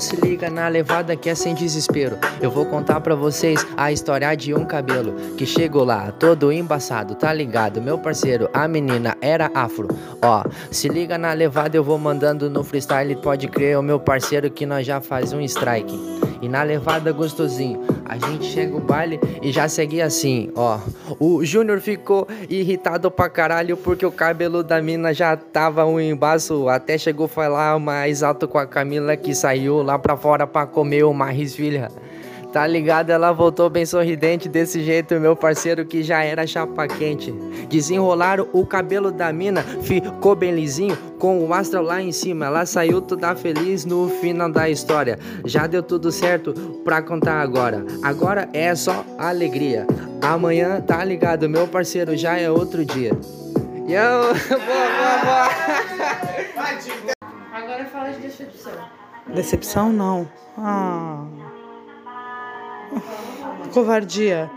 se liga na levada que é sem desespero. Eu vou contar pra vocês a história de um cabelo que chegou lá, todo embaçado, tá ligado? Meu parceiro, a menina era afro. Ó, se liga na levada, eu vou mandando no freestyle. Pode crer, o meu parceiro que nós já faz um strike. E na levada gostosinho, a gente chega o baile e já segue assim, ó. O Júnior ficou irritado pra caralho porque o cabelo da mina já tava um embaço. Até chegou a falar mais alto com a Camila que saiu lá pra fora pra comer uma risvilha. Tá ligado? Ela voltou bem sorridente desse jeito, meu parceiro que já era chapa quente. Desenrolaram o cabelo da mina, ficou bem lisinho, com o astro lá em cima. Ela saiu toda feliz no final da história. Já deu tudo certo pra contar agora. Agora é só alegria. Amanhã, tá ligado? Meu parceiro já é outro dia. Yo, boa, boa, boa. Agora fala de decepção. Decepção não. Ah. Covardia.